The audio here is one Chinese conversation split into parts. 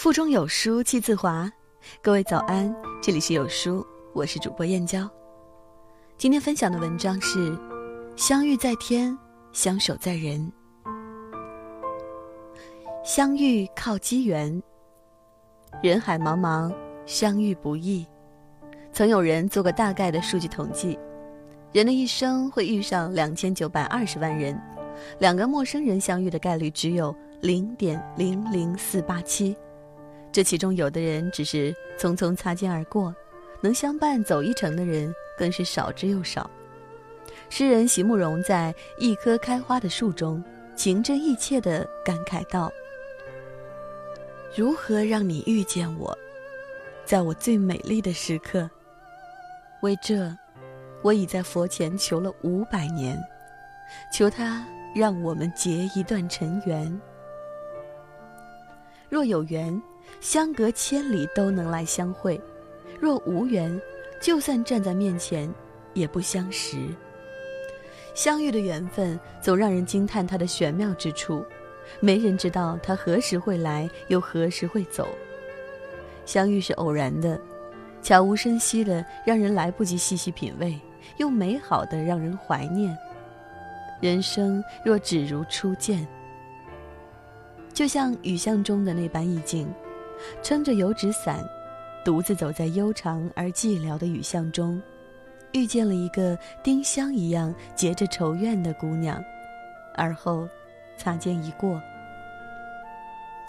腹中有书气自华，各位早安，这里是有书，我是主播燕娇。今天分享的文章是：相遇在天，相守在人。相遇靠机缘，人海茫茫，相遇不易。曾有人做过大概的数据统计，人的一生会遇上两千九百二十万人，两个陌生人相遇的概率只有零点零零四八七。这其中有的人只是匆匆擦肩而过，能相伴走一程的人更是少之又少。诗人席慕容在《一棵开花的树》中情真意切地感慨道：“如何让你遇见我，在我最美丽的时刻？为这，我已在佛前求了五百年，求他让我们结一段尘缘。若有缘。”相隔千里都能来相会，若无缘，就算站在面前，也不相识。相遇的缘分总让人惊叹它的玄妙之处，没人知道它何时会来，又何时会走。相遇是偶然的，悄无声息的，让人来不及细细品味，又美好的让人怀念。人生若只如初见，就像雨巷中的那般意境。撑着油纸伞，独自走在悠长而寂寥的雨巷中，遇见了一个丁香一样结着愁怨的姑娘，而后擦肩一过。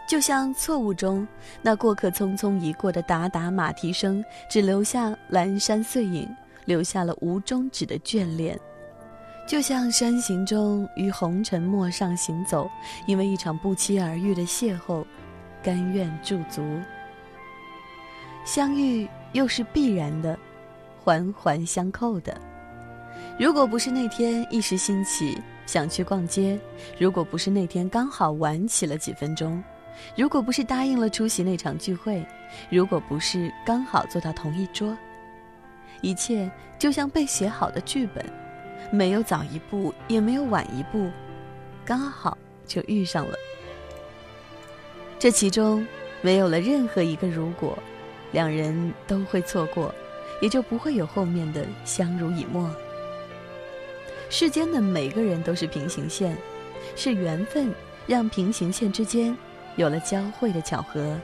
就像错误中那过客匆匆一过的打打马蹄声，只留下阑珊碎影，留下了无终止的眷恋。就像山行中于红尘陌上行走，因为一场不期而遇的邂逅。甘愿驻足，相遇又是必然的，环环相扣的。如果不是那天一时兴起想去逛街，如果不是那天刚好晚起了几分钟，如果不是答应了出席那场聚会，如果不是刚好坐到同一桌，一切就像被写好的剧本，没有早一步，也没有晚一步，刚好就遇上了。这其中没有了任何一个如果，两人都会错过，也就不会有后面的相濡以沫。世间的每个人都是平行线，是缘分让平行线之间有了交汇的巧合。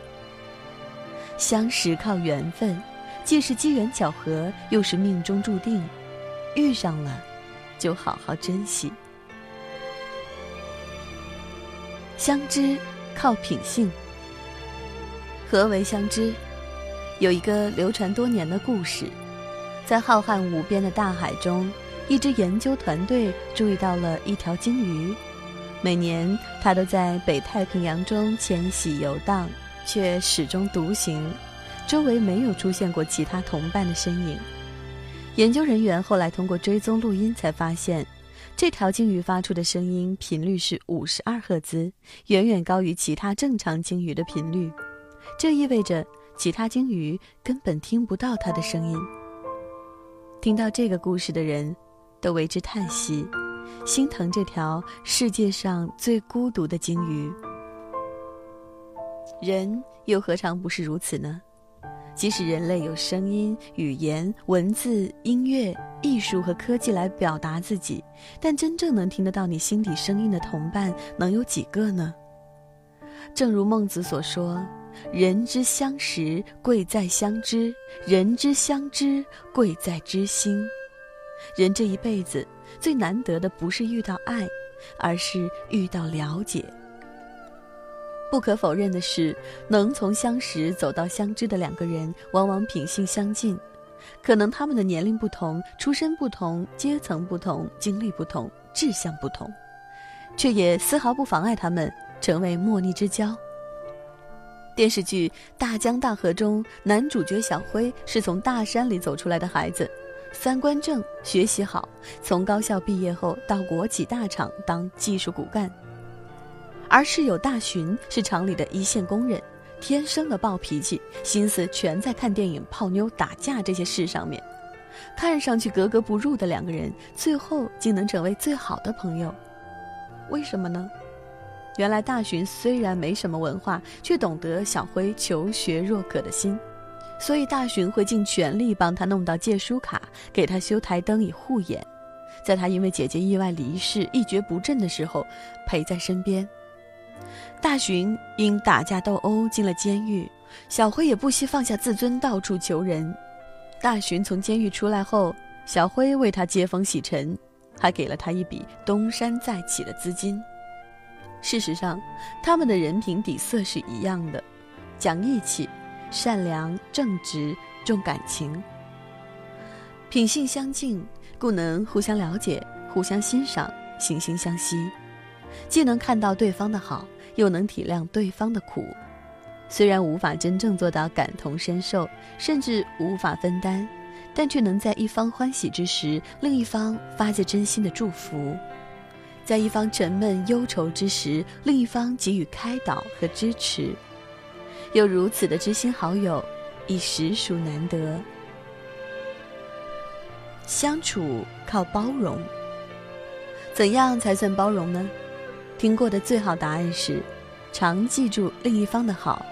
相识靠缘分，既是机缘巧合，又是命中注定。遇上了，就好好珍惜。相知。靠品性。何为相知？有一个流传多年的故事，在浩瀚无边的大海中，一支研究团队注意到了一条鲸鱼。每年，它都在北太平洋中迁徙游荡，却始终独行，周围没有出现过其他同伴的身影。研究人员后来通过追踪录音，才发现。这条鲸鱼发出的声音频率是五十二赫兹，远远高于其他正常鲸鱼的频率。这意味着其他鲸鱼根本听不到它的声音。听到这个故事的人，都为之叹息，心疼这条世界上最孤独的鲸鱼。人又何尝不是如此呢？即使人类有声音、语言、文字、音乐、艺术和科技来表达自己，但真正能听得到你心底声音的同伴，能有几个呢？正如孟子所说：“人之相识，贵在相知；人之相知，贵在知心。”人这一辈子最难得的，不是遇到爱，而是遇到了解。不可否认的是，能从相识走到相知的两个人，往往品性相近。可能他们的年龄不同、出身不同、阶层不同、经历不同、志向不同，却也丝毫不妨碍他们成为莫逆之交。电视剧《大江大河》中，男主角小辉是从大山里走出来的孩子，三观正，学习好，从高校毕业后到国企大厂当技术骨干。而室友大寻是厂里的一线工人，天生的暴脾气，心思全在看电影、泡妞、打架这些事上面。看上去格格不入的两个人，最后竟能成为最好的朋友，为什么呢？原来大寻虽然没什么文化，却懂得小辉求学若渴的心，所以大寻会尽全力帮他弄到借书卡，给他修台灯以护眼，在他因为姐姐意外离世一蹶不振的时候，陪在身边。大寻因打架斗殴进了监狱，小辉也不惜放下自尊，到处求人。大寻从监狱出来后，小辉为他接风洗尘，还给了他一笔东山再起的资金。事实上，他们的人品底色是一样的，讲义气、善良、正直、重感情，品性相近，故能互相了解、互相欣赏、惺惺相惜，既能看到对方的好，又能体谅对方的苦。虽然无法真正做到感同身受，甚至无法分担，但却能在一方欢喜之时，另一方发自真心的祝福。在一方沉闷忧愁之时，另一方给予开导和支持，有如此的知心好友，已实属难得。相处靠包容，怎样才算包容呢？听过的最好答案是，常记住另一方的好。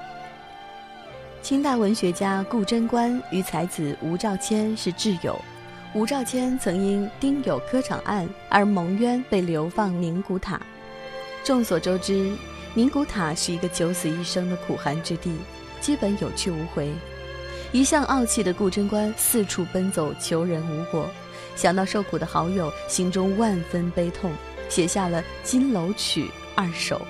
清代文学家顾贞观与才子吴兆谦是挚友。吴兆谦曾因丁酉科场案而蒙冤，被流放宁古塔。众所周知，宁古塔是一个九死一生的苦寒之地，基本有去无回。一向傲气的顾贞观四处奔走求人无果，想到受苦的好友，心中万分悲痛，写下了《金楼曲》二首。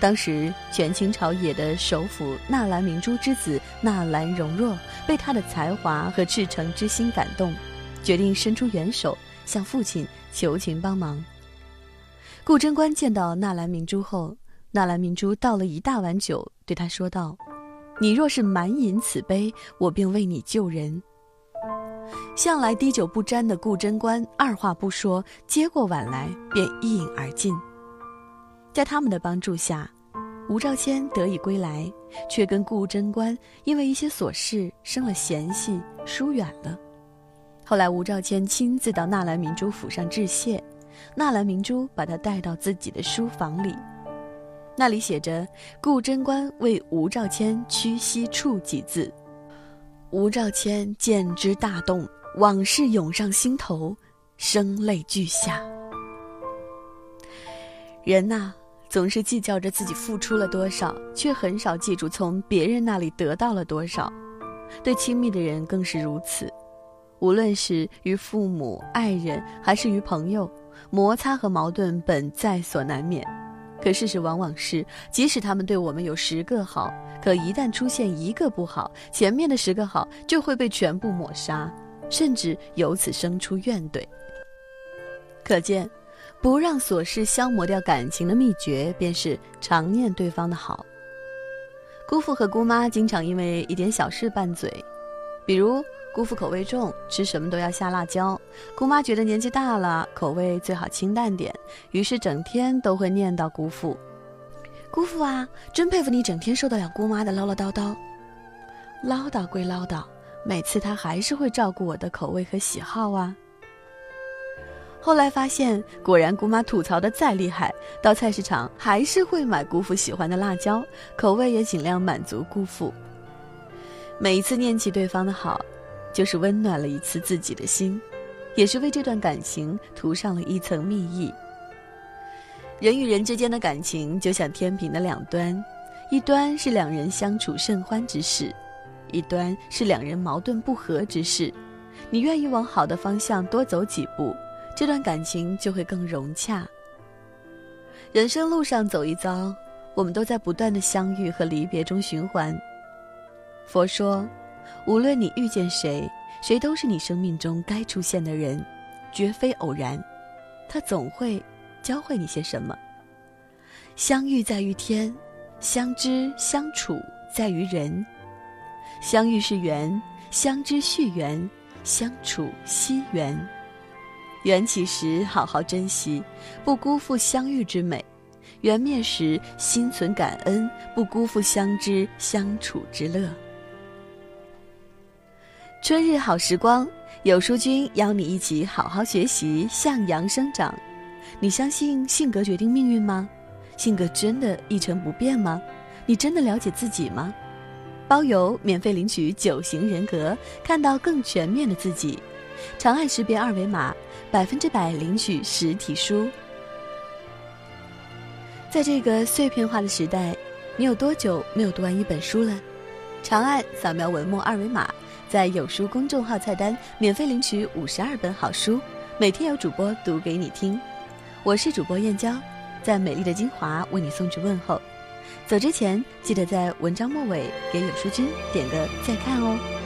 当时，权倾朝野的首辅纳兰明珠之子纳兰容若，被他的才华和赤诚之心感动。决定伸出援手，向父亲求情帮忙。顾贞观见到纳兰明珠后，纳兰明珠倒了一大碗酒，对他说道：“你若是满饮此杯，我便为你救人。”向来滴酒不沾的顾贞观二话不说，接过碗来便一饮而尽。在他们的帮助下，吴兆谦得以归来，却跟顾贞观因为一些琐事生了嫌隙，疏远了。后来，吴兆谦亲自到纳兰明珠府上致谢，纳兰明珠把他带到自己的书房里，那里写着“顾贞观为吴兆谦屈膝处”几字。吴兆谦见之大动，往事涌上心头，声泪俱下。人呐，总是计较着自己付出了多少，却很少记住从别人那里得到了多少，对亲密的人更是如此。无论是与父母、爱人，还是与朋友，摩擦和矛盾本在所难免。可事实往往是，即使他们对我们有十个好，可一旦出现一个不好，前面的十个好就会被全部抹杀，甚至由此生出怨怼。可见，不让琐事消磨掉感情的秘诀，便是常念对方的好。姑父和姑妈经常因为一点小事拌嘴，比如。姑父口味重，吃什么都要下辣椒。姑妈觉得年纪大了，口味最好清淡点，于是整天都会念叨姑父。姑父啊，真佩服你，整天受得了姑妈的唠唠叨叨。唠叨归唠叨，每次他还是会照顾我的口味和喜好啊。后来发现，果然姑妈吐槽的再厉害，到菜市场还是会买姑父喜欢的辣椒，口味也尽量满足姑父。每一次念起对方的好。就是温暖了一次自己的心，也是为这段感情涂上了一层蜜意。人与人之间的感情就像天平的两端，一端是两人相处甚欢之事，一端是两人矛盾不和之事。你愿意往好的方向多走几步，这段感情就会更融洽。人生路上走一遭，我们都在不断的相遇和离别中循环。佛说。无论你遇见谁，谁都是你生命中该出现的人，绝非偶然。他总会教会你些什么。相遇在于天，相知相处在于人。相遇是缘，相知续缘，相处惜缘。缘起时好好珍惜，不辜负相遇之美；缘灭时心存感恩，不辜负相知相处之乐。春日好时光，有书君邀你一起好好学习，向阳生长。你相信性格决定命运吗？性格真的一成不变吗？你真的了解自己吗？包邮，免费领取九型人格，看到更全面的自己。长按识别二维码，百分之百领取实体书。在这个碎片化的时代，你有多久没有读完一本书了？长按扫描文末二维码，在有书公众号菜单免费领取五十二本好书，每天有主播读给你听。我是主播燕娇，在美丽的金华为你送去问候。走之前记得在文章末尾给有书君点个再看哦。